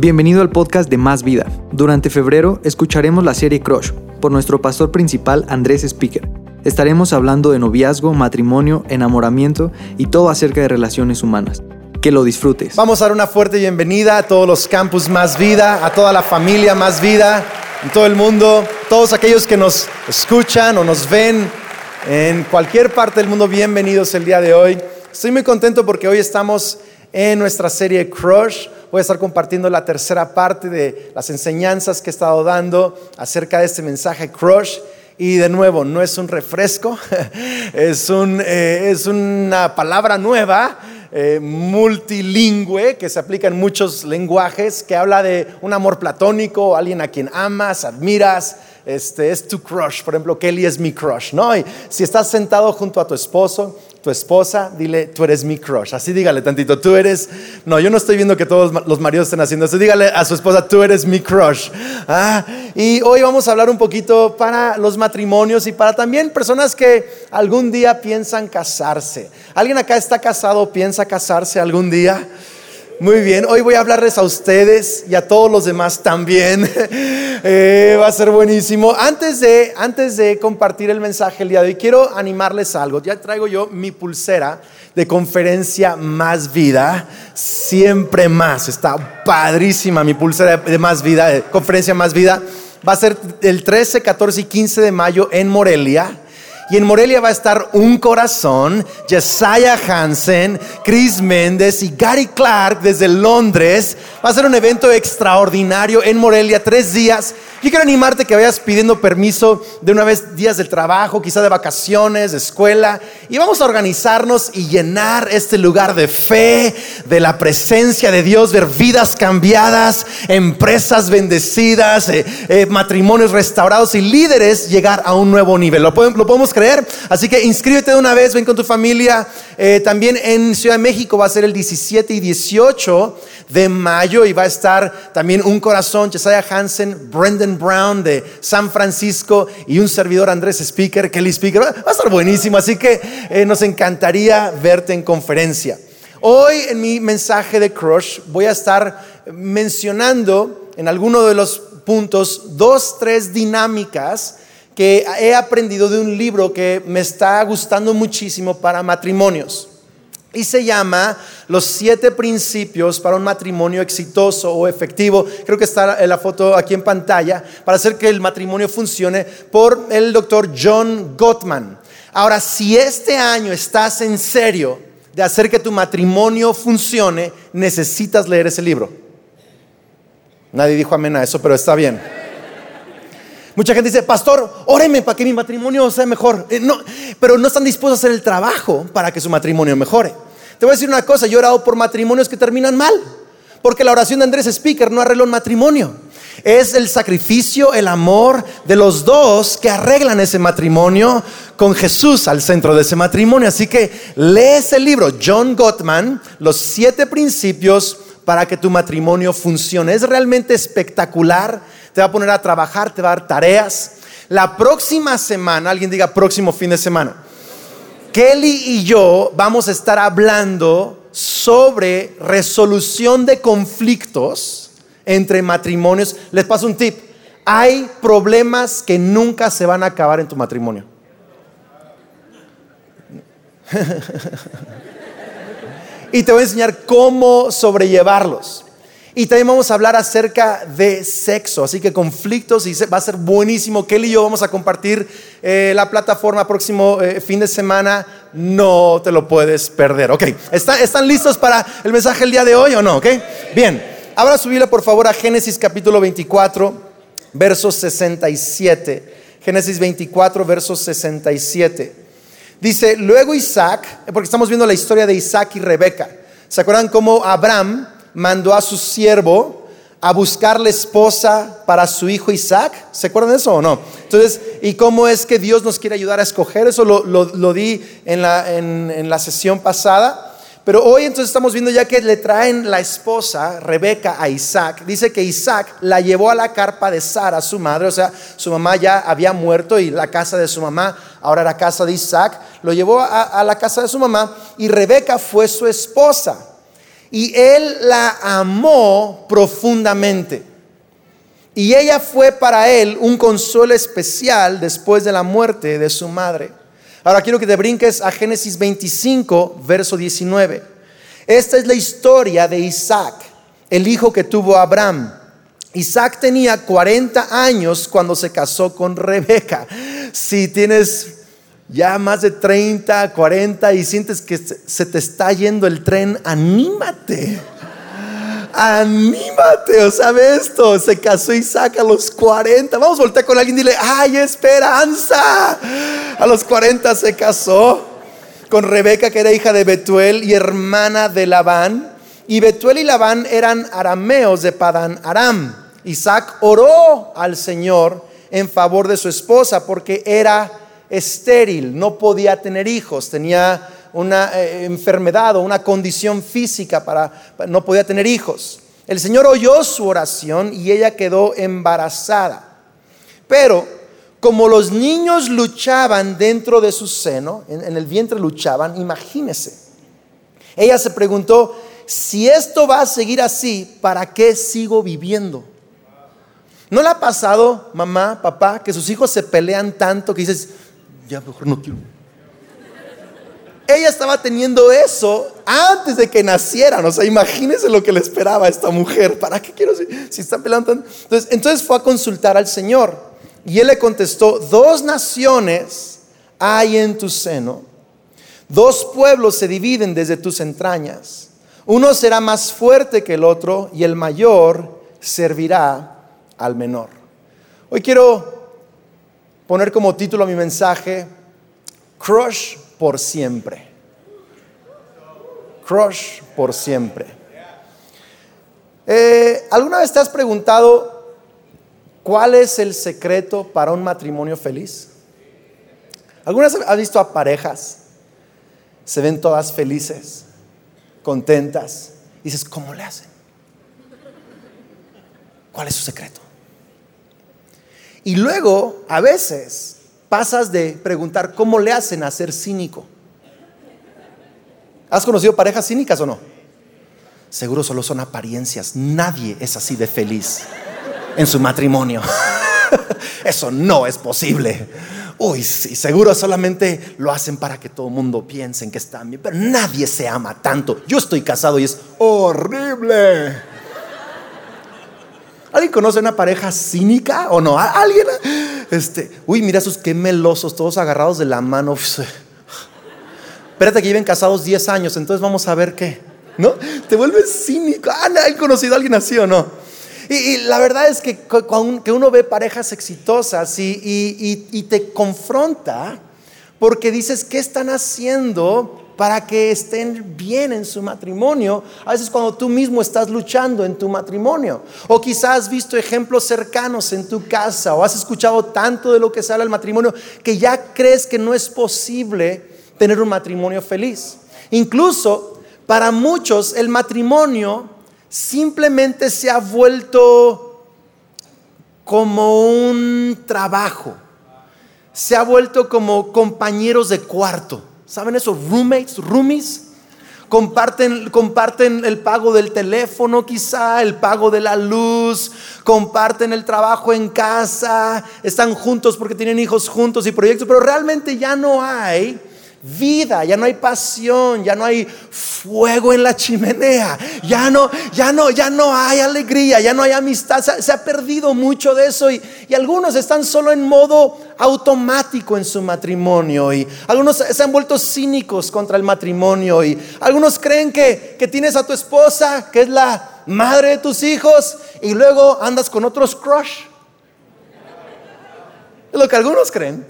Bienvenido al podcast de Más Vida. Durante febrero escucharemos la serie Crush por nuestro pastor principal Andrés Speaker. Estaremos hablando de noviazgo, matrimonio, enamoramiento y todo acerca de relaciones humanas. Que lo disfrutes. Vamos a dar una fuerte bienvenida a todos los campus Más Vida, a toda la familia Más Vida, en todo el mundo, todos aquellos que nos escuchan o nos ven en cualquier parte del mundo, bienvenidos el día de hoy. Estoy muy contento porque hoy estamos en nuestra serie Crush voy a estar compartiendo la tercera parte de las enseñanzas que he estado dando acerca de este mensaje Crush. Y de nuevo, no es un refresco, es, un, eh, es una palabra nueva, eh, multilingüe, que se aplica en muchos lenguajes, que habla de un amor platónico, alguien a quien amas, admiras, este, es tu crush. Por ejemplo, Kelly es mi crush, ¿no? Y si estás sentado junto a tu esposo, tu esposa, dile, tú eres mi crush. Así dígale tantito, tú eres. No, yo no estoy viendo que todos los maridos estén haciendo eso. Dígale a su esposa, tú eres mi crush. Ah, y hoy vamos a hablar un poquito para los matrimonios y para también personas que algún día piensan casarse. ¿Alguien acá está casado, piensa casarse algún día? Muy bien, hoy voy a hablarles a ustedes y a todos los demás también. Eh, va a ser buenísimo. Antes de, antes de compartir el mensaje el día de hoy, quiero animarles algo. Ya traigo yo mi pulsera de conferencia Más Vida, siempre más. Está padrísima mi pulsera de Más Vida, de conferencia Más Vida. Va a ser el 13, 14 y 15 de mayo en Morelia. Y en Morelia va a estar Un Corazón, Jesiah Hansen, Chris Méndez y Gary Clark desde Londres. Va a ser un evento extraordinario en Morelia, tres días. Yo quiero animarte que vayas pidiendo permiso de una vez días del trabajo, quizá de vacaciones, de escuela, y vamos a organizarnos y llenar este lugar de fe, de la presencia de Dios, ver vidas cambiadas, empresas bendecidas, eh, eh, matrimonios restaurados y líderes llegar a un nuevo nivel. ¿Lo podemos, creer? Así que inscríbete de una vez, ven con tu familia. Eh, también en Ciudad de México va a ser el 17 y 18 de mayo y va a estar también un corazón, Jesiah Hansen, Brendan Brown de San Francisco y un servidor Andrés Speaker, Kelly Speaker. Va a estar buenísimo, así que eh, nos encantaría verte en conferencia. Hoy en mi mensaje de Crush voy a estar mencionando en alguno de los puntos dos, tres dinámicas que he aprendido de un libro que me está gustando muchísimo para matrimonios y se llama Los siete principios para un matrimonio exitoso o efectivo. Creo que está la foto aquí en pantalla para hacer que el matrimonio funcione por el doctor John Gottman. Ahora, si este año estás en serio de hacer que tu matrimonio funcione, necesitas leer ese libro. Nadie dijo amén a eso, pero está bien. Mucha gente dice, pastor, óreme para que mi matrimonio sea mejor. Eh, no, pero no están dispuestos a hacer el trabajo para que su matrimonio mejore. Te voy a decir una cosa, yo he orado por matrimonios que terminan mal. Porque la oración de Andrés Speaker no arregló un matrimonio. Es el sacrificio, el amor de los dos que arreglan ese matrimonio con Jesús al centro de ese matrimonio. Así que lee ese libro, John Gottman, Los siete principios para que tu matrimonio funcione. Es realmente espectacular te va a poner a trabajar, te va a dar tareas. La próxima semana, alguien diga próximo fin de semana, Kelly y yo vamos a estar hablando sobre resolución de conflictos entre matrimonios. Les paso un tip. Hay problemas que nunca se van a acabar en tu matrimonio. y te voy a enseñar cómo sobrellevarlos. Y también vamos a hablar acerca de sexo, así que conflictos y va a ser buenísimo. Kelly y yo vamos a compartir eh, la plataforma próximo eh, fin de semana. No te lo puedes perder. Ok, ¿Están, listos para el mensaje el día de hoy o no? Ok, bien. Ahora subirle por favor a Génesis capítulo 24, versos 67. Génesis 24, versos 67. Dice, luego Isaac, porque estamos viendo la historia de Isaac y Rebeca. ¿Se acuerdan cómo Abraham mandó a su siervo a buscarle esposa para su hijo Isaac. ¿Se acuerdan de eso o no? Entonces, ¿y cómo es que Dios nos quiere ayudar a escoger? Eso lo, di en la, en la sesión pasada. Pero hoy entonces estamos viendo ya que le traen la esposa, Rebeca, a Isaac. Dice que Isaac la llevó a la carpa de Sara, su madre. O sea, su mamá ya había muerto y la casa de su mamá ahora era casa de Isaac. Lo llevó a la casa de su mamá y Rebeca fue su esposa. Y él la amó profundamente. Y ella fue para él un consuelo especial después de la muerte de su madre. Ahora quiero que te brinques a Génesis 25, verso 19. Esta es la historia de Isaac, el hijo que tuvo Abraham. Isaac tenía 40 años cuando se casó con Rebeca. Si tienes ya más de 30, 40 y sientes que se te está yendo el tren, anímate. Anímate, o sabe esto, se casó Isaac a los 40. Vamos a voltear con alguien y dile, ¡ay, esperanza! A los 40 se casó con Rebeca, que era hija de Betuel y hermana de Labán. Y Betuel y Labán eran arameos de Padán Aram. Isaac oró al Señor en favor de su esposa porque era estéril, no podía tener hijos, tenía una eh, enfermedad o una condición física para, no podía tener hijos. El Señor oyó su oración y ella quedó embarazada. Pero como los niños luchaban dentro de su seno, en, en el vientre luchaban, imagínese. Ella se preguntó, si esto va a seguir así, ¿para qué sigo viviendo? ¿No le ha pasado, mamá, papá, que sus hijos se pelean tanto que dices, ya mejor no quiero. Ella estaba teniendo eso antes de que nacieran. O sea, imagínense lo que le esperaba a esta mujer. ¿Para qué quiero si, está peleando tanto? Entonces, entonces fue a consultar al Señor. Y él le contestó, dos naciones hay en tu seno. Dos pueblos se dividen desde tus entrañas. Uno será más fuerte que el otro y el mayor servirá al menor. Hoy quiero poner como título a mi mensaje, Crush por siempre. Crush por siempre. Eh, ¿Alguna vez te has preguntado cuál es el secreto para un matrimonio feliz? ¿Alguna vez has visto a parejas? Se ven todas felices, contentas. dices, ¿cómo le hacen? ¿Cuál es su secreto? Y luego, a veces, pasas de preguntar cómo le hacen a ser cínico. ¿Has conocido parejas cínicas o no? Seguro solo son apariencias. Nadie es así de feliz en su matrimonio. Eso no es posible. Uy, sí, seguro solamente lo hacen para que todo el mundo piense que están bien, pero nadie se ama tanto. Yo estoy casado y es horrible. ¿Alguien conoce una pareja cínica o no? ¿Alguien? Este, uy, mira esos qué melosos, todos agarrados de la mano. Espérate que lleven casados 10 años, entonces vamos a ver qué. ¿No? Te vuelves cínico. Ah, ¿Han conocido a alguien así o no? Y, la verdad es que, que uno ve parejas exitosas y, y te confronta porque dices, ¿qué están haciendo para que estén bien en su matrimonio. A veces cuando tú mismo estás luchando en tu matrimonio. O quizás has visto ejemplos cercanos en tu casa o has escuchado tanto de lo que sale al matrimonio que ya crees que no es posible tener un matrimonio feliz. Incluso para muchos el matrimonio simplemente se ha vuelto como un trabajo. Se ha vuelto como compañeros de cuarto. ¿Saben esos roommates, roomies? Comparten, comparten el pago del teléfono quizá, el pago de la luz, comparten el trabajo en casa, están juntos porque tienen hijos juntos y proyectos, pero realmente ya no hay vida, ya no hay pasión, ya no hay fuego en la chimenea, ya no, ya no, ya no hay alegría, ya no hay amistad, se, ha perdido mucho de eso y, algunos están solo en modo automático en su matrimonio y algunos se han vuelto cínicos contra el matrimonio y algunos creen que, que tienes a tu esposa, que es la madre de tus hijos y luego andas con otros crush. Es lo que algunos creen.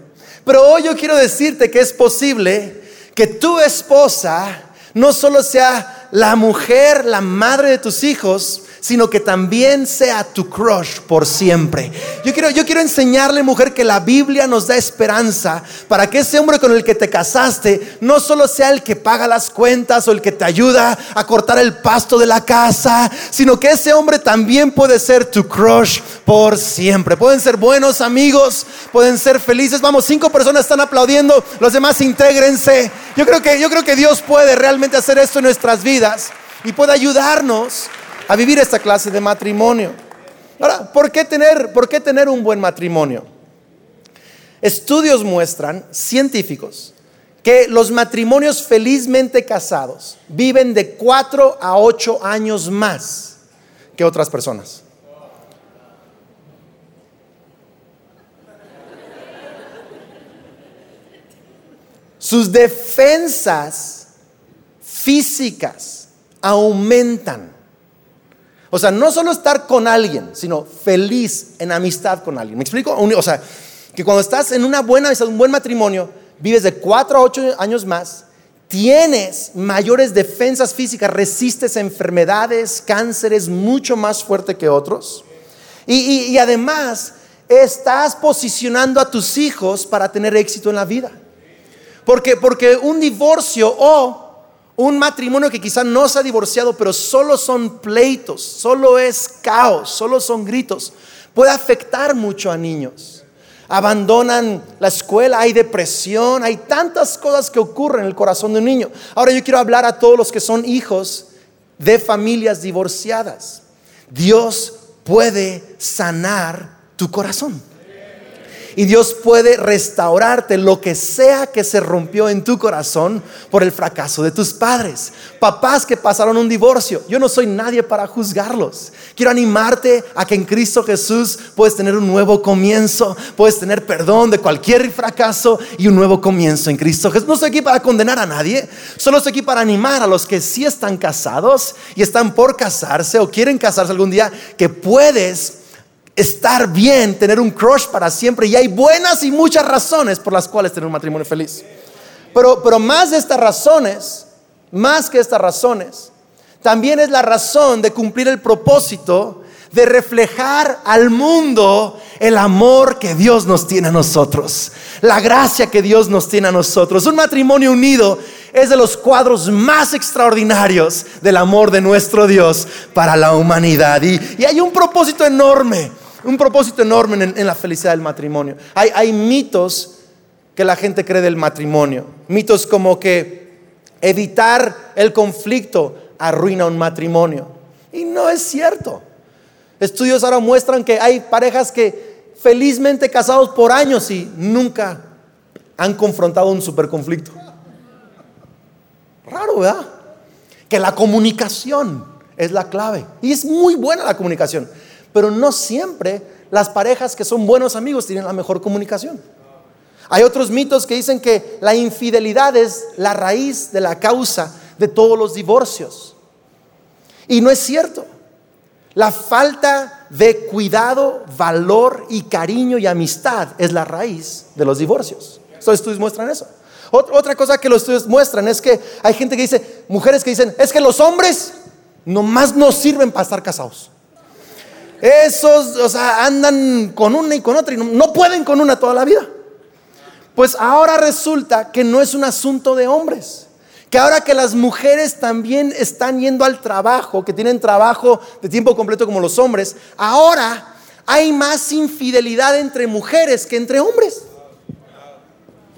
Pero hoy yo quiero decirte que es posible que tu esposa no solo sea la mujer, la madre de tus hijos, sino que también sea tu crush por siempre. Yo quiero, yo quiero enseñarle, mujer, que la Biblia nos da esperanza para que ese hombre con el que te casaste no solo sea el que paga las cuentas o el que te ayuda a cortar el pasto de la casa, sino que ese hombre también puede ser tu crush por siempre. Pueden ser buenos amigos, pueden ser felices. Vamos, cinco personas están aplaudiendo, los demás intégrense. Yo creo que, yo creo que Dios puede realmente hacer esto en nuestras vidas. y puede ayudarnos a vivir esta clase de matrimonio. Ahora, ¿por qué tener, por qué tener un buen matrimonio? Estudios muestran, científicos, que los matrimonios felizmente casados viven de 4 a 8 años más que otras personas. Sus defensas físicas aumentan. O sea, no solo estar con alguien, sino feliz en amistad con alguien. ¿Me explico? O sea, que cuando estás en una buena un buen matrimonio, vives de 4 a 8 años más, tienes mayores defensas físicas, resistes a enfermedades, cánceres mucho más fuerte que otros. Y, y además, estás posicionando a tus hijos para tener éxito en la vida. Porque, porque un divorcio o un matrimonio que quizá no se ha divorciado, pero solo son pleitos, solo es caos, solo son gritos, puede afectar mucho a niños. Abandonan la escuela, hay depresión, hay tantas cosas que ocurren en el corazón de un niño. Ahora yo quiero hablar a todos los que son hijos de familias divorciadas. Dios puede sanar tu corazón. Y Dios puede restaurarte lo que sea que se rompió en tu corazón por el fracaso de tus padres. Papás que pasaron un divorcio. Yo no soy nadie para juzgarlos. Quiero animarte a que en Cristo Jesús puedes tener un nuevo comienzo. Puedes tener perdón de cualquier fracaso y un nuevo comienzo en Cristo Jesús. No estoy aquí para condenar a nadie. Solo estoy aquí para animar a los que sí están casados y están por casarse o quieren casarse algún día. Que puedes estar bien, tener un crush para siempre. Y hay buenas y muchas razones por las cuales tener un matrimonio feliz. Pero, pero más de estas razones, más que estas razones, también es la razón de cumplir el propósito de reflejar al mundo el amor que Dios nos tiene a nosotros, la gracia que Dios nos tiene a nosotros. Un matrimonio unido es de los cuadros más extraordinarios del amor de nuestro Dios para la humanidad. Y, y hay un propósito enorme un propósito enorme en, la felicidad del matrimonio. Hay, hay mitos que la gente cree del matrimonio. Mitos como que evitar el conflicto arruina un matrimonio. Y no es cierto. Estudios ahora muestran que hay parejas que felizmente casados por años y nunca han confrontado un superconflicto. Raro, ¿verdad? Que la comunicación es la clave. Y es muy buena la comunicación. Pero no siempre las parejas que son buenos amigos tienen la mejor comunicación. Hay otros mitos que dicen que la infidelidad es la raíz de la causa de todos los divorcios. Y no es cierto. La falta de cuidado, valor y cariño y amistad es la raíz de los divorcios. Estos estudios muestran eso. Otra cosa que los estudios muestran es que hay gente que dice, mujeres que dicen, es que los hombres nomás no sirven para estar casados. Esos, o sea, andan con una y con otra y no, pueden con una toda la vida. Pues ahora resulta que no es un asunto de hombres. Que ahora que las mujeres también están yendo al trabajo, que tienen trabajo de tiempo completo como los hombres, ahora hay más infidelidad entre mujeres que entre hombres.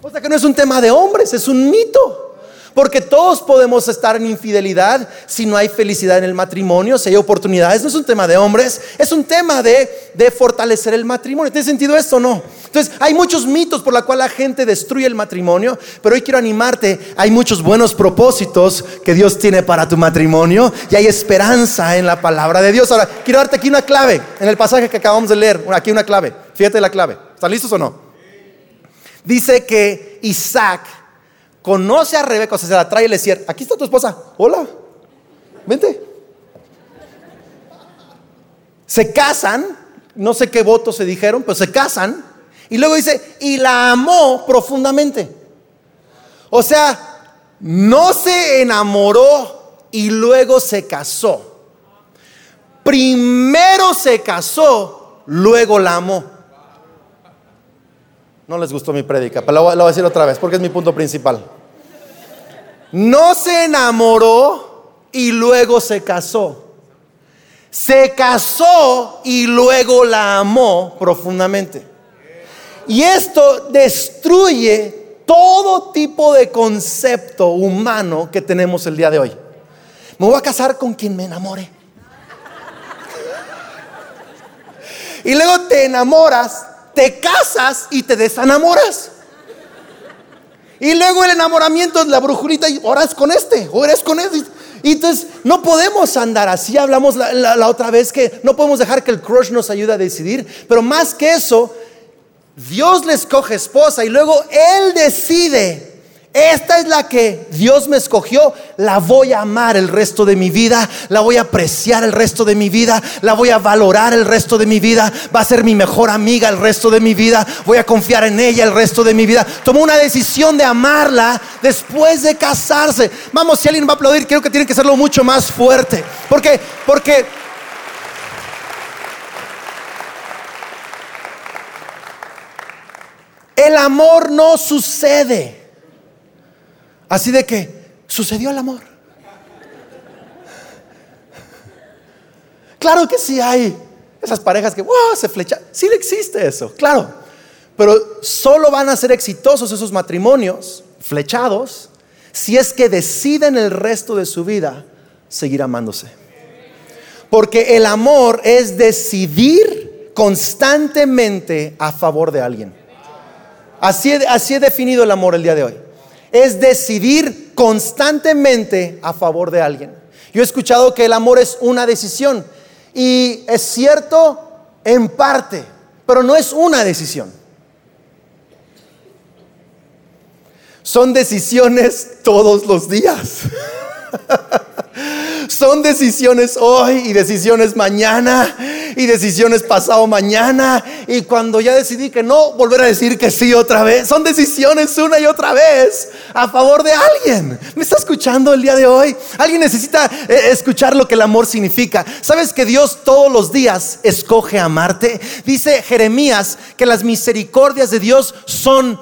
O sea que no es un tema de hombres, es un mito. Porque todos podemos estar en infidelidad si no hay felicidad en el matrimonio, si hay oportunidades. No es un tema de hombres, es un tema de, fortalecer el matrimonio. ¿Tiene sentido esto o no? Entonces, hay muchos mitos por los cuales la gente destruye el matrimonio, pero hoy quiero animarte. Hay muchos buenos propósitos que Dios tiene para tu matrimonio y hay esperanza en la palabra de Dios. Ahora, quiero darte aquí una clave en el pasaje que acabamos de leer. Aquí una clave. Fíjate la clave. ¿Están listos o no? Dice que Isaac conoce a Rebeca, o sea, se la trae y le dice, aquí está tu esposa, hola, vente. Se casan, no sé qué votos se dijeron, pero se casan, y luego dice, y la amó profundamente. O sea, no se enamoró y luego se casó. Primero se casó, luego la amó. No les gustó mi prédica, pero lo, voy a decir otra vez porque es mi punto principal. No se enamoró y luego se casó. Se casó y luego la amó profundamente. Y esto destruye todo tipo de concepto humano que tenemos el día de hoy. me voy a casar con quien me enamore. Y luego te enamoras, te casas y te desenamoras. Y luego el enamoramiento es la brujulita y oras con este, o eres con este. Y entonces no podemos andar así. Hablamos la, la, otra vez que no podemos dejar que el crush nos ayude a decidir. Pero más que eso, Dios le escoge esposa y luego Él decide esta es la que Dios me escogió, la voy a amar el resto de mi vida, la voy a apreciar el resto de mi vida, la voy a valorar el resto de mi vida, va a ser mi mejor amiga el resto de mi vida, voy a confiar en ella el resto de mi vida. Tomó una decisión de amarla después de casarse. Vamos, si alguien va a aplaudir, creo que tiene que serlo mucho más fuerte. Porque, porque el amor no sucede Así de que sucedió el amor. Claro que sí hay esas parejas que wow, se flechan. Sí existe eso, claro. Pero solo van a ser exitosos esos matrimonios flechados si es que deciden el resto de su vida seguir amándose. Porque el amor es decidir constantemente a favor de alguien. Así, así he definido el amor el día de hoy es decidir constantemente a favor de alguien. Yo he escuchado que el amor es una decisión y es cierto en parte, pero no es una decisión. Son decisiones todos los días. Son decisiones hoy y decisiones mañana y decisiones pasado mañana. Y cuando ya decidí que no, volver a decir que sí otra vez. Son decisiones una y otra vez a favor de alguien. ¿Me está escuchando el día de hoy? Alguien necesita eh, escuchar lo que el amor significa. ¿Sabes que Dios todos los días escoge amarte? Dice Jeremías que las misericordias de Dios son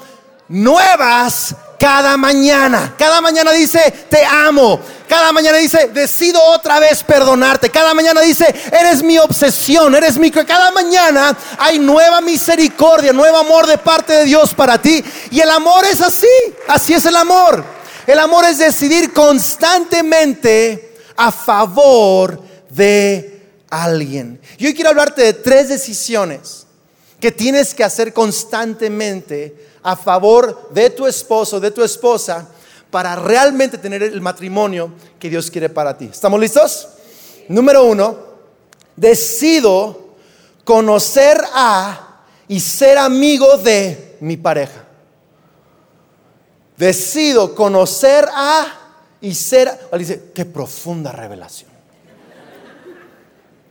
nuevas cada mañana. Cada mañana dice, te amo. Cada mañana dice, decido otra vez perdonarte. Cada mañana dice, eres mi obsesión, eres mi... Cada mañana hay nueva misericordia, nuevo amor de parte de Dios para ti. Y el amor es así, así es el amor. El amor es decidir constantemente a favor de alguien. Y hoy quiero hablarte de tres decisiones que tienes que hacer constantemente a favor de tu esposo, de tu esposa, para realmente tener el matrimonio que Dios quiere para ti. ¿Estamos listos? Número uno, decido conocer a y ser amigo de mi pareja. Decido conocer a y ser... Dice, qué profunda revelación.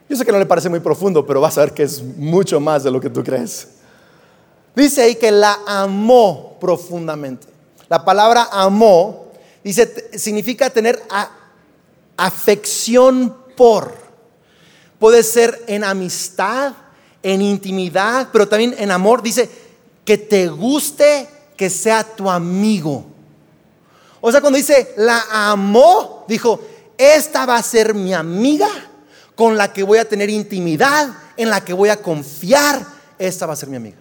Yo sé que no le parece muy profundo, pero vas a ver que es mucho más de lo que tú crees. Dice ahí que la amó profundamente. La palabra amó dice significa tener afección por. Puede ser en amistad, en intimidad, pero también en amor. Dice que te guste que sea tu amigo. O sea, cuando dice la amó, dijo, esta va a ser mi amiga con la que voy a tener intimidad, en la que voy a confiar. Esta va a ser mi amiga.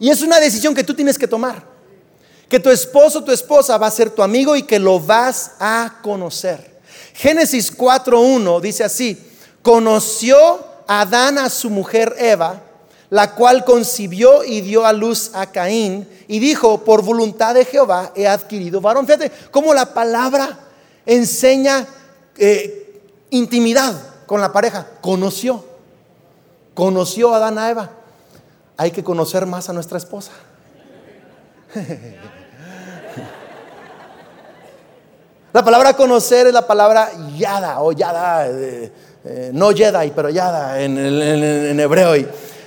Y es una decisión que tú tienes que tomar. Que tu esposo tu esposa va a ser tu amigo y que lo vas a conocer. Génesis 4.1 dice así, conoció Adán a su mujer Eva, la cual concibió y dio a luz a Caín y dijo, por voluntad de Jehová he adquirido varón. Fíjate cómo la palabra enseña eh, intimidad con la pareja. Conoció, conoció a Adán a Eva hay que conocer más a nuestra esposa. La palabra conocer es la palabra yada o yada, eh, eh, no pero yada en, hebreo.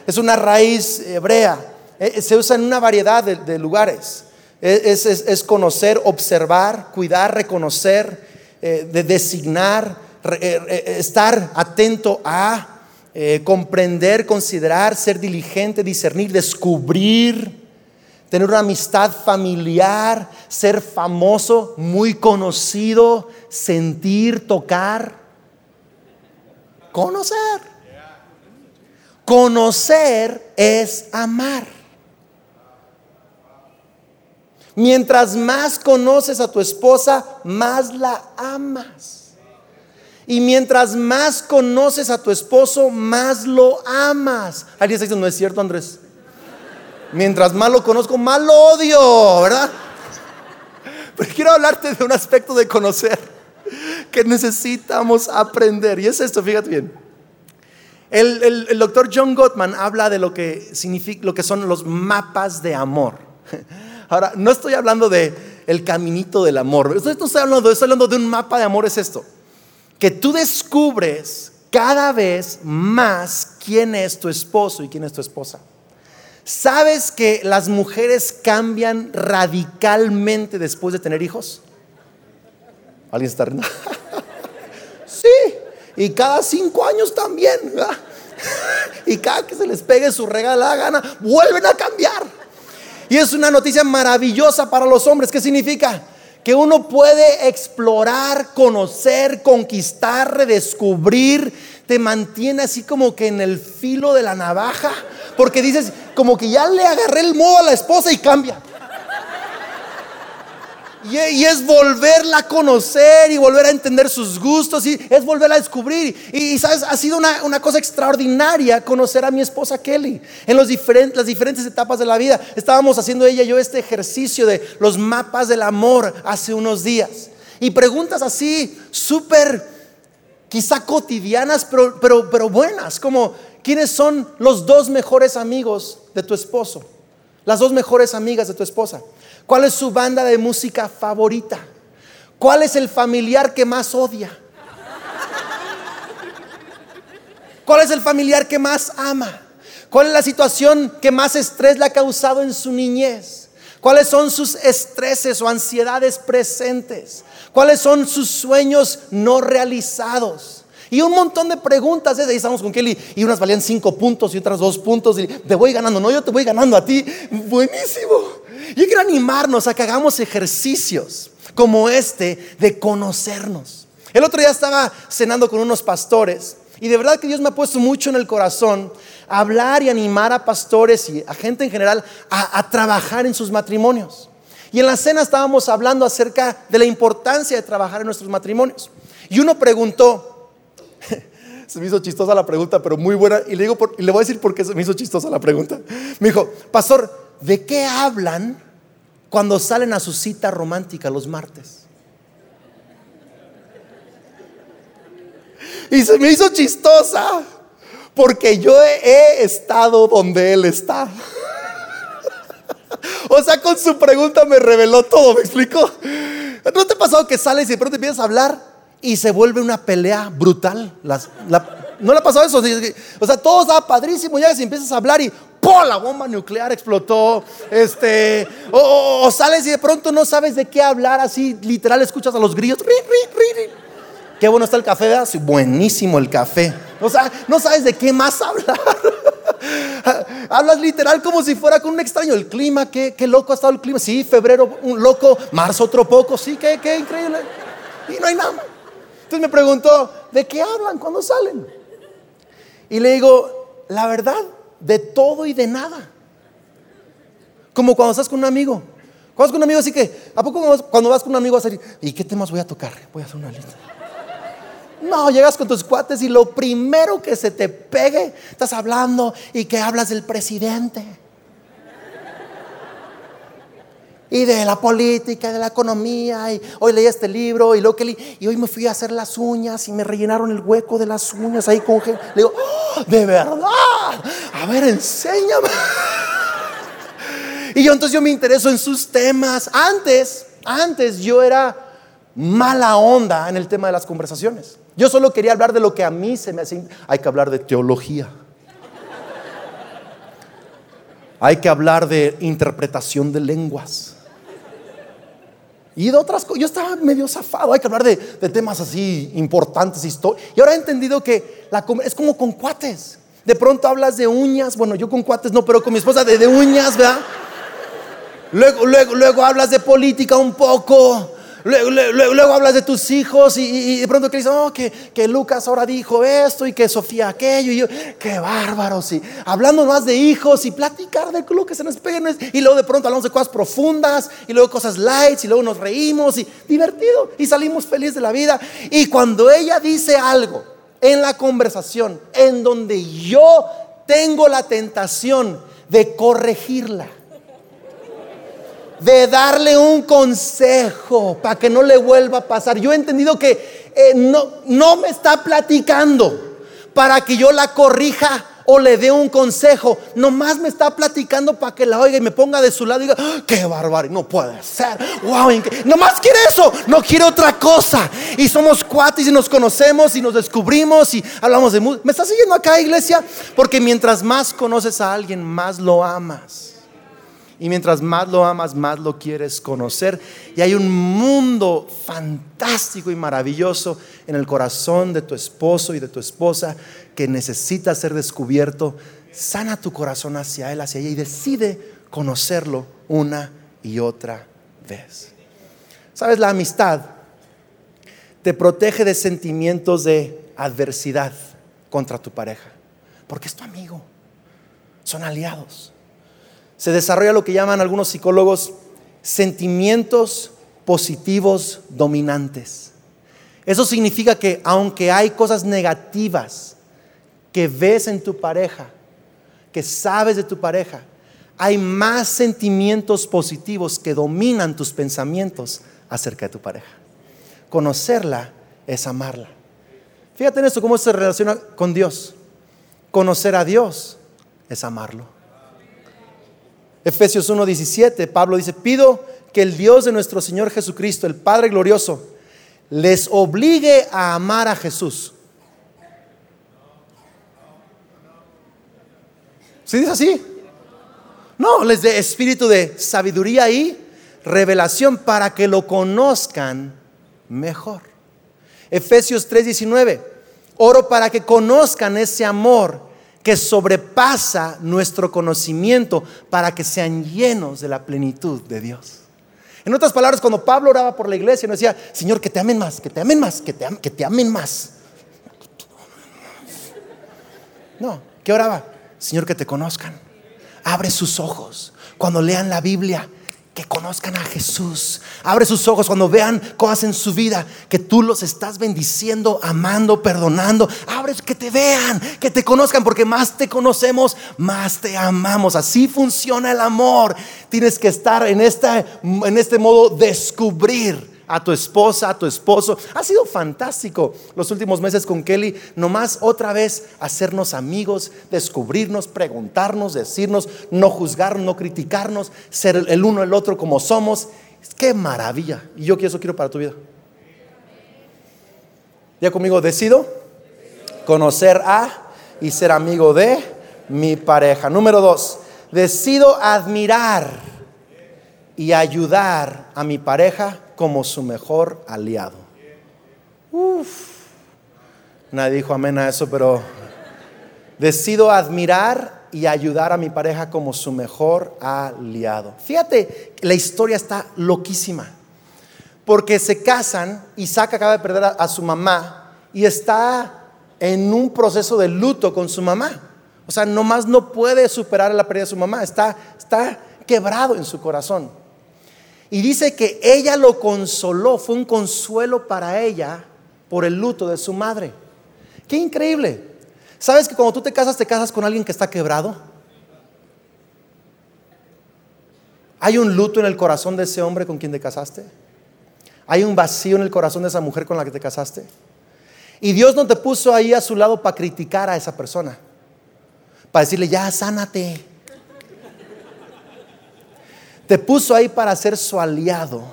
es una raíz hebrea. Eh, se usa en una variedad de, lugares. Es, conocer, observar, cuidar, reconocer, de designar, estar atento a. Eh, comprender, considerar, ser diligente, discernir, descubrir, tener una amistad familiar, ser famoso, muy conocido, sentir, tocar, conocer. Conocer es amar. Mientras más conoces a tu esposa, más la amas. Y mientras más conoces a tu esposo, más lo amas. Alguien está diciendo, no es cierto, Andrés. Mientras más lo conozco, más lo odio, ¿verdad? Pero quiero hablarte de un aspecto de conocer que necesitamos aprender. Y es esto, fíjate bien. El, doctor John Gottman habla de lo que, significa, lo que son los mapas de amor. Ahora, no estoy hablando de el caminito del amor. Esto estoy hablando, estoy hablando de un mapa de amor, es esto que tú descubres cada vez más quién es tu esposo y quién es tu esposa. ¿Sabes que las mujeres cambian radicalmente después de tener hijos? ¿Alguien está riendo? sí, y cada cinco años también. Y cada que se les pegue su regala gana, vuelven a cambiar. Y es una noticia maravillosa para los hombres. ¿Qué significa? Que uno puede explorar, conocer, conquistar, redescubrir, te mantiene así como que en el filo de la navaja, porque dices, como que ya le agarré el modo a la esposa y cambia. Y, es volverla a conocer y volver a entender sus gustos y es volverla a descubrir. Y, sabes, ha sido una, cosa extraordinaria conocer a mi esposa Kelly en los diferentes, las diferentes etapas de la vida. Estábamos haciendo ella y yo este ejercicio de los mapas del amor hace unos días. Y preguntas así, súper, quizá cotidianas, pero, pero, pero buenas, como ¿quiénes son los dos mejores amigos de tu esposo? Las dos mejores amigas de tu esposa. ¿Cuál es su banda de música favorita? ¿Cuál es el familiar que más odia? ¿Cuál es el familiar que más ama? ¿Cuál es la situación que más estrés le ha causado en su niñez? ¿Cuáles son sus estreses o ansiedades presentes? ¿Cuáles son sus sueños no realizados? Y un montón de preguntas. Ahí estamos con Kelly y unas valían cinco puntos y otras dos puntos. Y te voy ganando. No, yo te voy ganando a ti. Buenísimo. Yo quiero animarnos a que hagamos ejercicios como este de conocernos. El otro día estaba cenando con unos pastores y de verdad que Dios me ha puesto mucho en el corazón hablar y animar a pastores y a gente en general a, trabajar en sus matrimonios. Y en la cena estábamos hablando acerca de la importancia de trabajar en nuestros matrimonios. Y uno preguntó, se me hizo chistosa la pregunta, pero muy buena. Y le, digo y le voy a decir por qué se me hizo chistosa la pregunta. Me dijo, pastor, ¿de qué hablan cuando salen a su cita romántica los martes? Y se me hizo chistosa porque yo he, estado donde él está. O sea, con su pregunta me reveló todo, ¿me explico? ¿No te ha pasado que sales y de pronto empiezas a hablar y se vuelve una pelea brutal? ¿No le ha pasado eso? O sea, todo está padrísimo, ya si empiezas a hablar y ¡pum! La bomba nuclear explotó. Este, o, sales y de pronto no sabes de qué hablar, así literal escuchas a los grillos. Qué bueno está el café, ¿verdad? buenísimo el café. O sea, no sabes de qué más hablar. Hablas literal como si fuera con un extraño. El clima, qué, qué loco ha estado el clima. Sí, febrero un loco, marzo otro poco. Sí, qué, qué increíble. Y no hay nada. Entonces me preguntó, ¿de qué hablan cuando salen? Y le digo, la verdad, de todo y de nada. Como cuando estás con un amigo. Cuando vas con un amigo, así que, ¿a poco cuando vas con un amigo vas a decir, ¿y qué temas voy a tocar? Voy a hacer una lista. No, llegas con tus cuates y lo primero que se te pegue, estás hablando y que hablas del presidente y de la política, de la economía, y hoy leí este libro, y, lo que y hoy me fui a hacer las uñas y me rellenaron el hueco de las uñas ahí con Le digo, ¡Oh, de verdad, a ver, enséñame. Y yo entonces yo me intereso en sus temas. Antes, antes yo era mala onda en el tema de las conversaciones. Yo solo quería hablar de lo que a mí se me hace. Hay que hablar de teología. Hay que hablar de interpretación de lenguas. Y de otras cosas, yo estaba medio zafado, hay que hablar de, temas así importantes, y ahora he entendido que la, es como con cuates. De pronto hablas de uñas, bueno, yo con cuates no, pero con mi esposa de, de uñas, ¿verdad? Luego, luego, luego hablas de política un poco, Luego, hablas de tus hijos y, de pronto que dices, oh, que, que, Lucas ahora dijo esto y que Sofía aquello. Y yo, qué bárbaros. Y hablando más de hijos y platicar de lo que se nos peguen. Y luego de pronto hablamos de cosas profundas y luego cosas lights y luego nos reímos y divertido y salimos felices de la vida. Y cuando ella dice algo en la conversación en donde yo tengo la tentación de corregirla de darle un consejo para que no le vuelva a pasar. Yo he entendido que eh, no, no me está platicando para que yo la corrija o le dé un consejo. Nomás me está platicando para que la oiga y me ponga de su lado y diga, ah, qué barbaridad, no puede ser. Wow, nomás quiere eso, no quiere otra cosa. Y somos cuates y nos conocemos y nos descubrimos y hablamos de. ¿Me estás siguiendo acá, iglesia? Porque mientras más conoces a alguien, más lo amas. Y mientras más lo amas, más lo quieres conocer. Y hay un mundo fantástico y maravilloso en el corazón de tu esposo y de tu esposa que necesita ser descubierto. Sana tu corazón hacia él, hacia ella y decide conocerlo una y otra vez. Sabes, la amistad te protege de sentimientos de adversidad contra tu pareja, porque es tu amigo, son aliados se desarrolla lo que llaman algunos psicólogos sentimientos positivos dominantes. Eso significa que aunque hay cosas negativas que ves en tu pareja, que sabes de tu pareja, hay más sentimientos positivos que dominan tus pensamientos acerca de tu pareja. Conocerla es amarla. Fíjate en esto, cómo se relaciona con Dios. Conocer a Dios es amarlo. Efesios 1:17, Pablo dice, pido que el Dios de nuestro Señor Jesucristo, el Padre glorioso, les obligue a amar a Jesús. ¿Sí dice así? No, les dé espíritu de sabiduría y revelación para que lo conozcan mejor. Efesios 3:19, oro para que conozcan ese amor que sobrepasa nuestro conocimiento para que sean llenos de la plenitud de Dios. En otras palabras, cuando Pablo oraba por la iglesia, no decía, Señor, que te amen más, que te amen más, que te, amen, que te amen más. No, ¿qué oraba? Señor, que te conozcan. Abre sus ojos. Cuando lean la Biblia, que conozcan a Jesús. Abre sus ojos cuando vean cosas en su vida que tú los estás bendiciendo, amando, perdonando. Abre que te vean, que te conozcan, porque más te conocemos, más te amamos. Así funciona el amor. Tienes que estar en, esta, en este modo descubrir a tu esposa, a tu esposo. Ha sido fantástico los últimos meses con Kelly, nomás otra vez hacernos amigos, descubrirnos, preguntarnos, decirnos, no juzgar, no criticarnos, ser el uno el otro como somos. Qué maravilla. Y yo que eso quiero para tu vida. Ya conmigo decido conocer a y ser amigo de mi pareja. Número dos, decido admirar y ayudar a mi pareja como su mejor aliado. Uf. Nadie dijo amén a eso, pero decido admirar y ayudar a mi pareja como su mejor aliado. Fíjate, la historia está loquísima. Porque se casan, Isaac acaba de perder a, su mamá y está en un proceso de luto con su mamá. O sea, nomás no puede superar la pérdida de su mamá, está, está quebrado en su corazón. Y dice que ella lo consoló, fue un consuelo para ella por el luto de su madre. Qué increíble. ¿Sabes que cuando tú te casas, te casas con alguien que está quebrado? ¿Hay un luto en el corazón de ese hombre con quien te casaste? ¿Hay un vacío en el corazón de esa mujer con la que te casaste? Y Dios no te puso ahí a su lado para criticar a esa persona, para decirle, ya, sánate te puso ahí para ser su aliado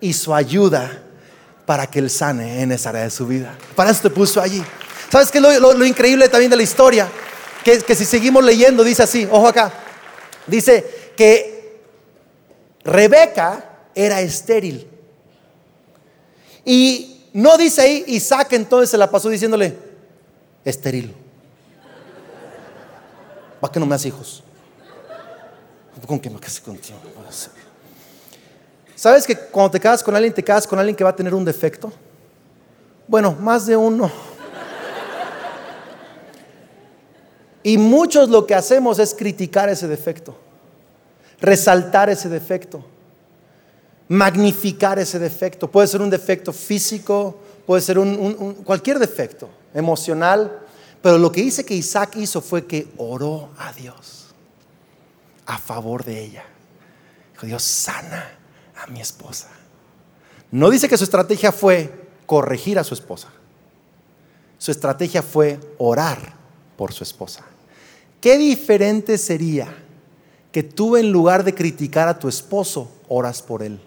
y su ayuda para que él sane en esa área de su vida. Para eso te puso allí. ¿Sabes qué es lo, increíble también de la historia? Que, que si seguimos leyendo, dice así, ojo acá, dice que Rebeca era estéril. Y no dice ahí, Isaac entonces se la pasó diciéndole, estéril. ¿Para que no me das hijos? ¿Con qué me casé contigo? ¿Sabes que cuando te casas con alguien, te casas con alguien que va a tener un defecto? Bueno, más de uno. Y muchos lo que hacemos es criticar ese defecto, resaltar ese defecto, magnificar ese defecto. Puede ser un defecto físico, puede ser cualquier defecto emocional, pero lo que dice que Isaac hizo fue que oró a Dios a favor de ella. Dijo, Dios sana mi esposa. No dice que su estrategia fue corregir a su esposa. Su estrategia fue orar por su esposa. ¿Qué diferente sería que tú en lugar de criticar a tu esposo, oras por él?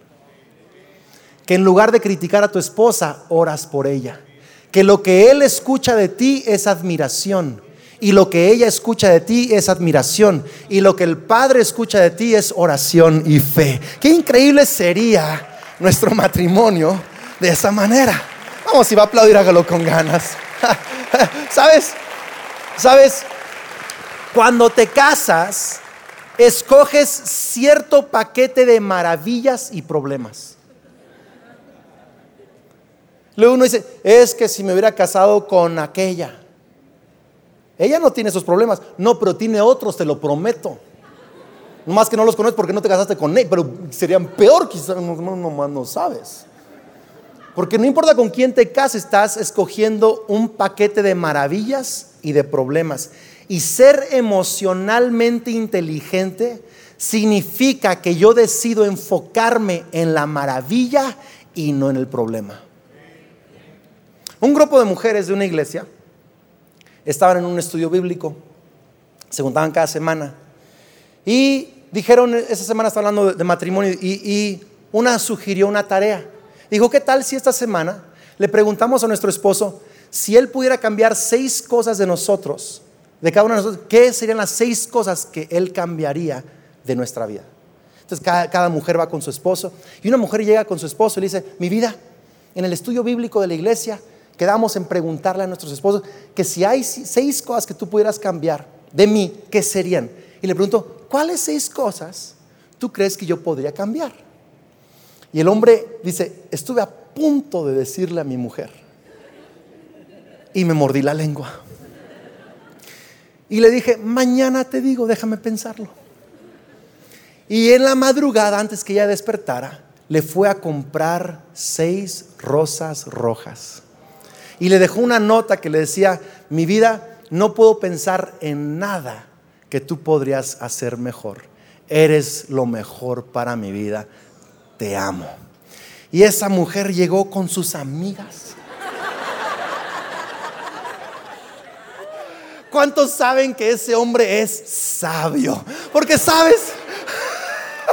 Que en lugar de criticar a tu esposa, oras por ella. Que lo que él escucha de ti es admiración. Y lo que ella escucha de ti es admiración. Y lo que el Padre escucha de ti es oración y fe. Qué increíble sería nuestro matrimonio de esa manera. Vamos, si va a aplaudir, hágalo con ganas. ¿Sabes? ¿Sabes? Cuando te casas, escoges cierto paquete de maravillas y problemas. Luego uno dice, es que si me hubiera casado con aquella, ella no tiene esos problemas. No, pero tiene otros, te lo prometo. Más que no los conoces porque no te casaste con él, pero serían peor quizás, no, no, no sabes. Porque no importa con quién te cases, estás escogiendo un paquete de maravillas y de problemas. Y ser emocionalmente inteligente significa que yo decido enfocarme en la maravilla y no en el problema. Un grupo de mujeres de una iglesia estaban en un estudio bíblico, se juntaban cada semana y dijeron, esa semana está hablando de, matrimonio y, una sugirió una tarea. Dijo, ¿qué tal si esta semana le preguntamos a nuestro esposo si él pudiera cambiar seis cosas de nosotros de cada uno de nosotros, ¿qué serían las seis cosas que Él cambiaría de nuestra vida? Entonces cada, mujer va con su esposo y una mujer llega con su esposo y le dice, mi vida, en el estudio bíblico de la iglesia quedamos en preguntarle a nuestros esposos que si hay seis cosas que tú pudieras cambiar de mí, ¿qué serían? Y le pregunto, ¿cuáles seis cosas tú crees que yo podría cambiar? Y el hombre dice, estuve a punto de decirle a mi mujer y me mordí la lengua. Y le dije, mañana te digo, déjame pensarlo. Y en la madrugada, antes que ella despertara, le fue a comprar seis rosas rojas. Y le dejó una nota que le decía, mi vida, no puedo pensar en nada que tú podrías hacer mejor. Eres lo mejor para mi vida. Te amo. Y esa mujer llegó con sus amigas ¿Cuántos saben que ese hombre es sabio? Porque sabes,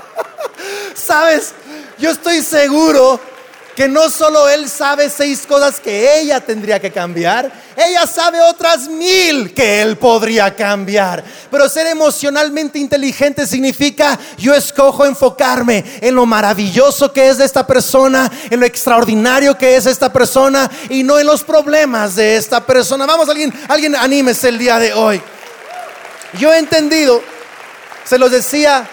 sabes, yo estoy seguro que no solo él sabe seis cosas que ella tendría que cambiar, ella sabe otras mil que él podría cambiar. Pero ser emocionalmente inteligente significa yo escojo enfocarme en lo maravilloso que es de esta persona, en lo extraordinario que es esta persona y no en los problemas de esta persona. Vamos, alguien, alguien anímese el día de hoy. Yo he entendido, se los decía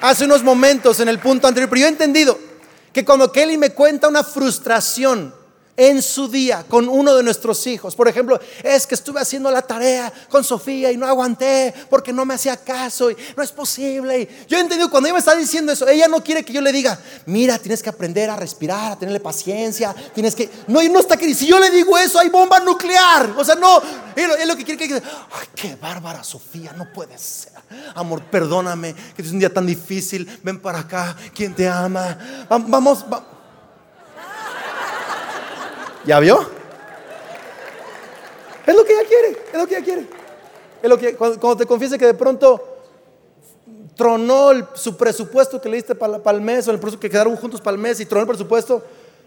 hace unos momentos en el punto anterior, pero yo he entendido que cuando Kelly me cuenta una frustración en su día con uno de nuestros hijos, por ejemplo, es que estuve haciendo la tarea con Sofía y no aguanté porque no me hacía caso y no es posible. yo he entendido cuando ella me está diciendo eso, ella no quiere que yo le diga, mira, tienes que aprender a respirar, a tenerle paciencia, tienes que, no, y no está queriendo, si yo le digo eso, hay bomba nuclear, o sea, no, es lo que quiere que diga, ay, qué bárbara Sofía, no puede ser. Amor, perdóname, que es un día tan difícil. Ven para acá, quien te ama. Vamos, ¿Ya vio? Es lo que ella quiere, es lo que ella quiere. Es lo que, cuando, te confiese que de pronto tronó su presupuesto que le diste para, el mes, o el presupuesto que quedaron juntos para el mes y tronó el presupuesto,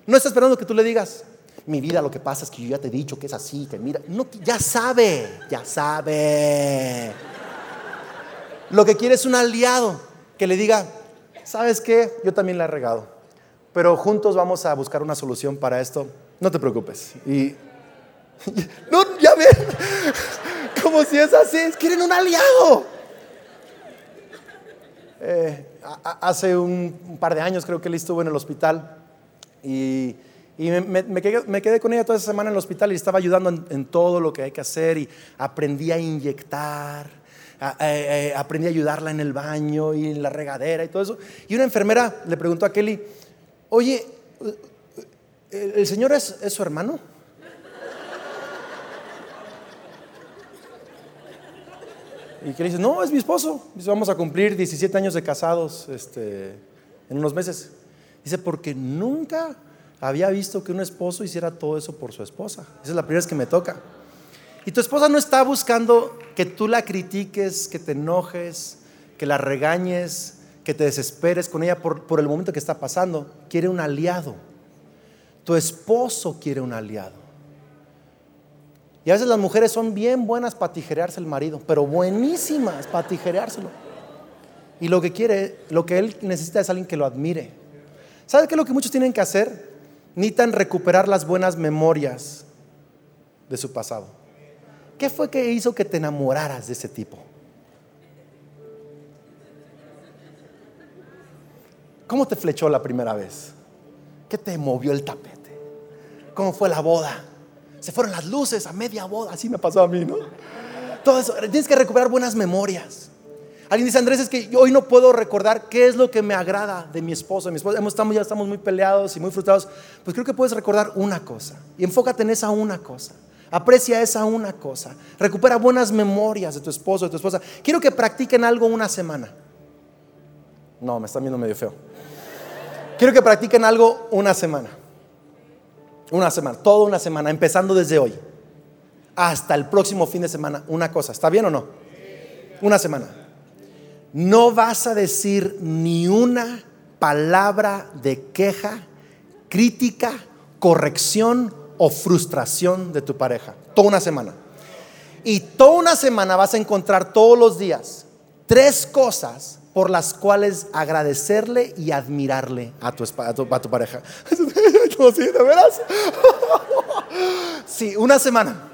no está esperando que tú le digas, mi vida lo que pasa es que yo ya te he dicho que es así, que mira, no, ya sabe, ya sabe. Lo que quiere es un aliado que le diga, ¿sabes qué? Yo también la he regado, pero juntos vamos a buscar una solución para esto. No te preocupes. Y no, ya ven, como si es así, quieren un aliado. eh, hace un, par de años creo que él estuvo en el hospital y, me, quedé, con ella toda esa semana en el hospital y estaba ayudando en, todo lo que hay que hacer y aprendí a inyectar, aprendí a ayudarla en el baño y en la regadera y todo eso. Y una enfermera le preguntó a Kelly, oye, ¿el, señor es su hermano? Y que le dice, no, es mi esposo. Dice, vamos a cumplir 17 años de casados este, en unos meses. Dice, porque nunca había visto que un esposo hiciera todo eso por su esposa. Esa es la primera vez que me toca. Y tu esposa no está buscando que tú la critiques, que te enojes, que la regañes, que te desesperes con ella por, por el momento que está pasando. Quiere un aliado. Tu esposo quiere un aliado. Y a veces las mujeres son bien buenas para tijerearse el marido, pero buenísimas para tijereárselo. Y lo que quiere, lo que él necesita es alguien que lo admire. ¿Sabe qué es lo que muchos tienen que hacer? Necesitan recuperar las buenas memorias de su pasado. ¿Qué fue que hizo que te enamoraras de ese tipo? ¿Cómo te flechó la primera vez? ¿Qué te movió el tapete? ¿Cómo fue la boda? se fueron las luces a media boda, así me pasó a mí, ¿no? Todo eso, tienes que recuperar buenas memorias. Alguien dice, Andrés, es que hoy no puedo recordar qué es lo que me agrada de mi esposo, de mi esposa. Estamos, ya estamos muy peleados y muy frustrados. Pues creo que puedes recordar una cosa y enfócate en esa una cosa. Aprecia esa una cosa. Recupera buenas memorias de tu esposo, de tu esposa. Quiero que practiquen algo una semana. No, me están viendo medio feo. Quiero que practiquen algo una semana. Una semana, toda una semana, empezando desde hoy hasta el próximo fin de semana. Una cosa, ¿está bien o no? Una semana. No vas a decir ni una palabra de queja, crítica, corrección o frustración de tu pareja. Toda una semana. Y toda una semana vas a encontrar todos los días tres cosas por las cuales agradecerle y admirarle a tu, a tu, a tu pareja. sí, de veras. sí, una semana.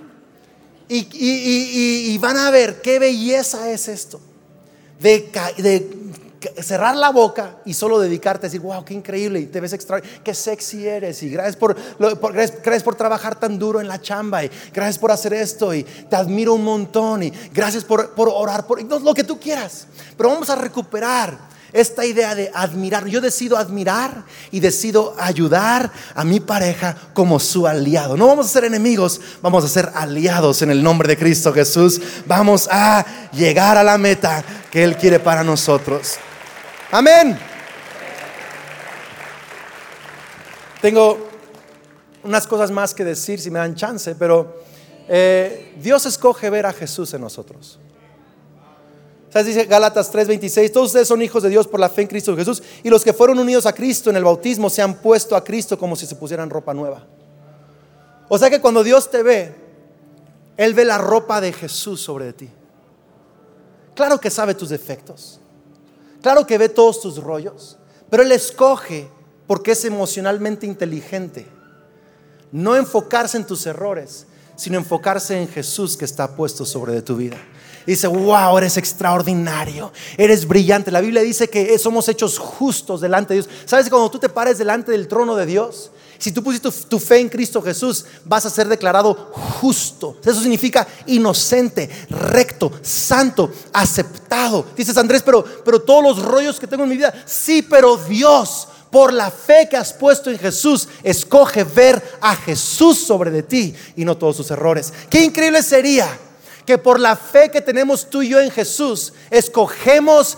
Y, van a ver qué belleza es esto. De, cerrar la boca y solo dedicarte a decir, wow, qué increíble, y te ves extra, qué sexy eres, y gracias por, gracias, por trabajar tan duro en la chamba, y gracias por hacer esto, y te admiro un montón, y gracias por, por orar, por lo que tú quieras. Pero vamos a recuperar esta idea de admirar, yo decido admirar y decido ayudar a mi pareja como su aliado. No vamos a ser enemigos, vamos a ser aliados en el nombre de Cristo Jesús. Vamos a llegar a la meta que Él quiere para nosotros. Amén. Tengo unas cosas más que decir si me dan chance, pero eh, Dios escoge ver a Jesús en nosotros. ¿Sabes? Dice Gálatas 3:26, todos ustedes son hijos de Dios por la fe en Cristo Jesús y los que fueron unidos a Cristo en el bautismo se han puesto a Cristo como si se pusieran ropa nueva. O sea que cuando Dios te ve, Él ve la ropa de Jesús sobre ti. Claro que sabe tus defectos, claro que ve todos tus rollos, pero Él escoge porque es emocionalmente inteligente. No enfocarse en tus errores, sino enfocarse en Jesús que está puesto sobre de tu vida dice, wow, eres extraordinario, eres brillante. La Biblia dice que somos hechos justos delante de Dios. ¿Sabes que cuando tú te pares delante del trono de Dios, si tú pusiste tu, fe en Cristo Jesús, vas a ser declarado justo. Eso significa inocente, recto, santo, aceptado. Dices, Andrés, pero, pero todos los rollos que tengo en mi vida, sí, pero Dios por la fe que has puesto en Jesús, escoge ver a Jesús sobre de ti y no todos sus errores. Qué increíble sería que por la fe que tenemos tú y yo en Jesús, escogemos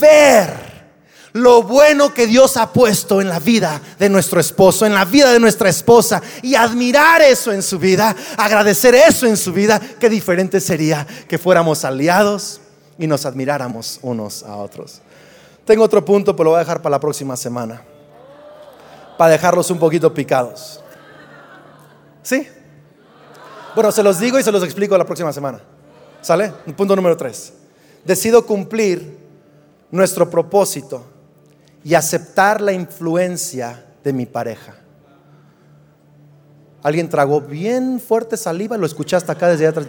ver lo bueno que Dios ha puesto en la vida de nuestro esposo, en la vida de nuestra esposa, y admirar eso en su vida, agradecer eso en su vida, qué diferente sería que fuéramos aliados y nos admiráramos unos a otros. Tengo otro punto, pero lo voy a dejar para la próxima semana, para dejarlos un poquito picados. ¿Sí? Bueno, se los digo y se los explico la próxima semana. ¿Sale? Punto número tres. Decido cumplir nuestro propósito y aceptar la influencia de mi pareja. Alguien tragó bien fuerte saliva, lo escuchaste acá desde atrás.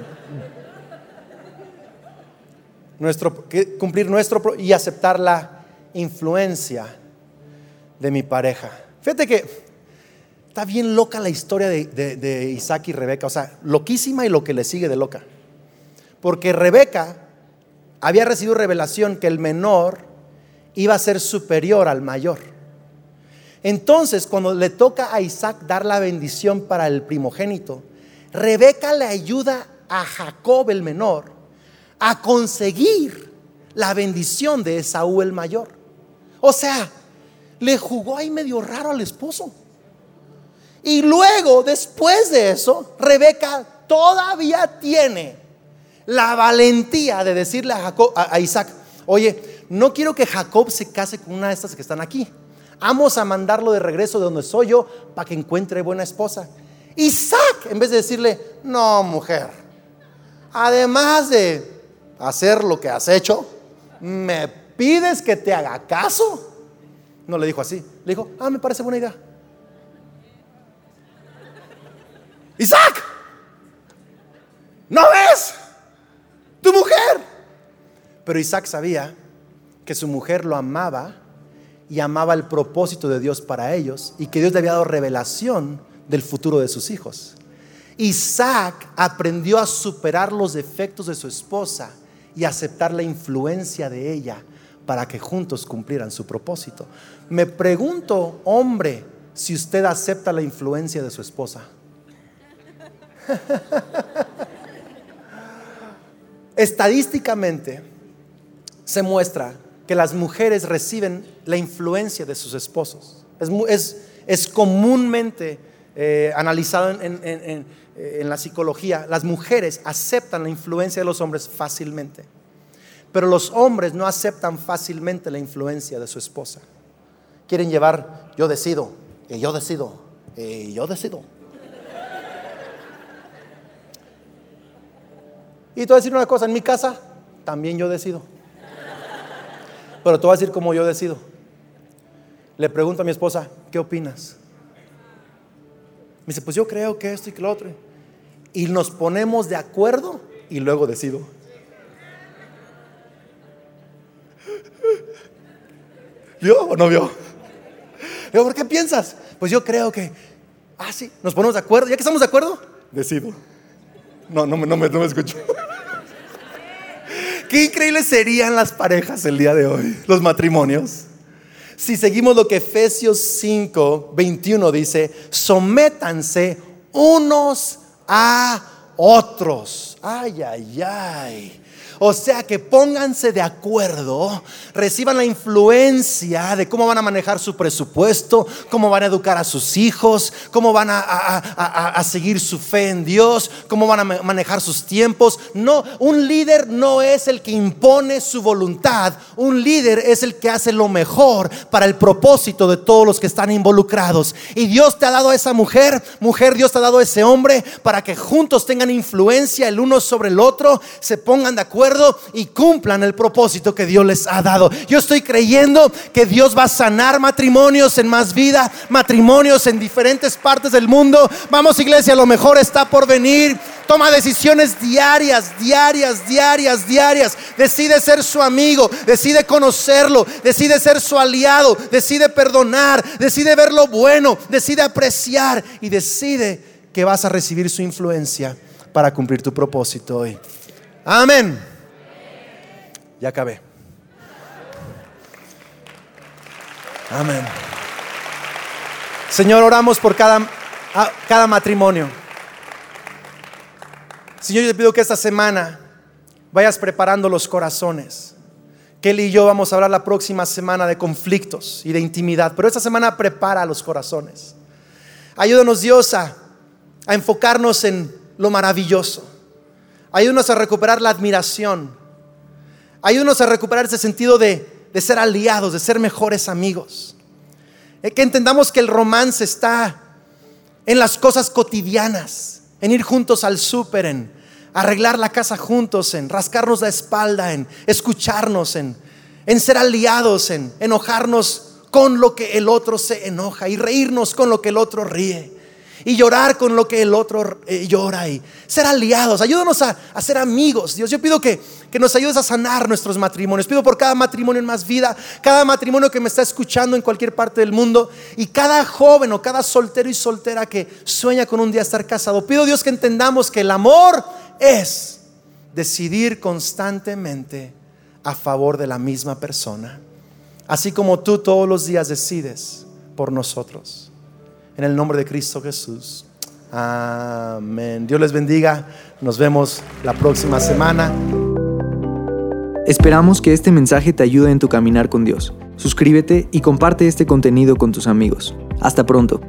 Nuestro, cumplir nuestro y aceptar la influencia de mi pareja. Fíjate que está bien loca la historia de, Isaac y Rebeca, o sea, loquísima y lo que le sigue de loca. Porque Rebeca había recibido revelación que el menor iba a ser superior al mayor. Entonces, cuando le toca a Isaac dar la bendición para el primogénito, Rebeca le ayuda a Jacob el menor a conseguir la bendición de Esaú el mayor. O sea, le jugó ahí medio raro al esposo. Y luego, después de eso, Rebeca todavía tiene la valentía de decirle a, a, Isaac, oye, no quiero que Jacob se case con una de estas que están aquí. Vamos a mandarlo de regreso de donde soy yo para que encuentre buena esposa. Isaac, en vez de decirle, no, mujer, además de hacer lo que has hecho, me pides que te haga caso. No le dijo así, le dijo, ah, me parece buena idea. Isaac, ¿no ves? Tu mujer. Pero Isaac sabía que su mujer lo amaba y amaba el propósito de Dios para ellos y que Dios le había dado revelación del futuro de sus hijos. Isaac aprendió a superar los defectos de su esposa y aceptar la influencia de ella para que juntos cumplieran su propósito. Me pregunto, hombre, si usted acepta la influencia de su esposa. Estadísticamente se muestra que las mujeres reciben la influencia de sus esposos. Es, comúnmente eh, analizado en, la psicología. Las mujeres aceptan la influencia de los hombres fácilmente, pero los hombres no aceptan fácilmente la influencia de su esposa. Quieren llevar, yo decido, y yo decido, y yo decido. Y te voy a decir una cosa, en mi casa también yo decido. Pero te voy a decir como yo decido. Le pregunto a mi esposa, ¿qué opinas? Me dice, pues yo creo que esto y que lo otro. Y nos ponemos de acuerdo y luego decido. ¿Vio o no vio? Digo, ¿por qué piensas? Pues yo creo que, ah, sí, nos ponemos de acuerdo. Ya que estamos de acuerdo, decido. No, no, no, me, no me escucho. Qué increíbles serían las parejas el día de hoy, los matrimonios. Si seguimos lo que Efesios 5, 21 dice, sométanse unos a otros. Ay, ay, ay. O sea que pónganse de acuerdo, reciban la influencia de cómo van a manejar su presupuesto, cómo van a educar a sus hijos, cómo van a, seguir su fe en Dios, cómo van a manejar sus tiempos. No, un líder no es el que impone su voluntad, un líder es el que hace lo mejor para el propósito de todos los que están involucrados. Y Dios te ha dado a esa mujer, mujer, Dios te ha dado a ese hombre para que juntos tengan influencia el uno sobre el otro, se pongan de acuerdo y cumplan el propósito que Dios les ha dado. Yo estoy creyendo que Dios va a sanar matrimonios en más vida, matrimonios en diferentes partes del mundo. Vamos iglesia, lo mejor está por venir. Toma decisiones diarias, diarias, diarias, diarias. Decide ser su amigo, decide conocerlo, decide ser su aliado, decide perdonar, decide ver lo bueno, decide apreciar y decide que vas a recibir su influencia para cumplir tu propósito hoy. Amén. Ya acabé. Amén. Señor, oramos por cada, cada matrimonio. Señor, yo te pido que esta semana vayas preparando los corazones. Kelly y yo vamos a hablar la próxima semana de conflictos y de intimidad, pero esta semana prepara los corazones. Ayúdanos Dios a, a enfocarnos en lo maravilloso. Ayúdanos a recuperar la admiración Ayúdanos a recuperar ese sentido de, ser aliados, de ser mejores amigos. Eh, que entendamos que el romance está en las cosas cotidianas, en ir juntos al súper, en arreglar la casa juntos, en rascarnos la espalda, en escucharnos, en, en ser aliados, en enojarnos con lo que el otro se enoja y reírnos con lo que el otro ríe. Y llorar con lo que el otro eh, llora y ser aliados. Ayúdanos a, ser amigos. Dios, yo pido que, que nos ayudes a sanar nuestros matrimonios. Pido por cada matrimonio en más vida, cada matrimonio que me está escuchando en cualquier parte del mundo y cada joven o cada soltero y soltera que sueña con un día estar casado. Pido Dios que entendamos que el amor es decidir constantemente a favor de la misma persona. Así como tú todos los días decides por nosotros. En el nombre de Cristo Jesús. Amén. Dios les bendiga. Nos vemos la próxima semana. Esperamos que este mensaje te ayude en tu caminar con Dios. Suscríbete y comparte este contenido con tus amigos. Hasta pronto.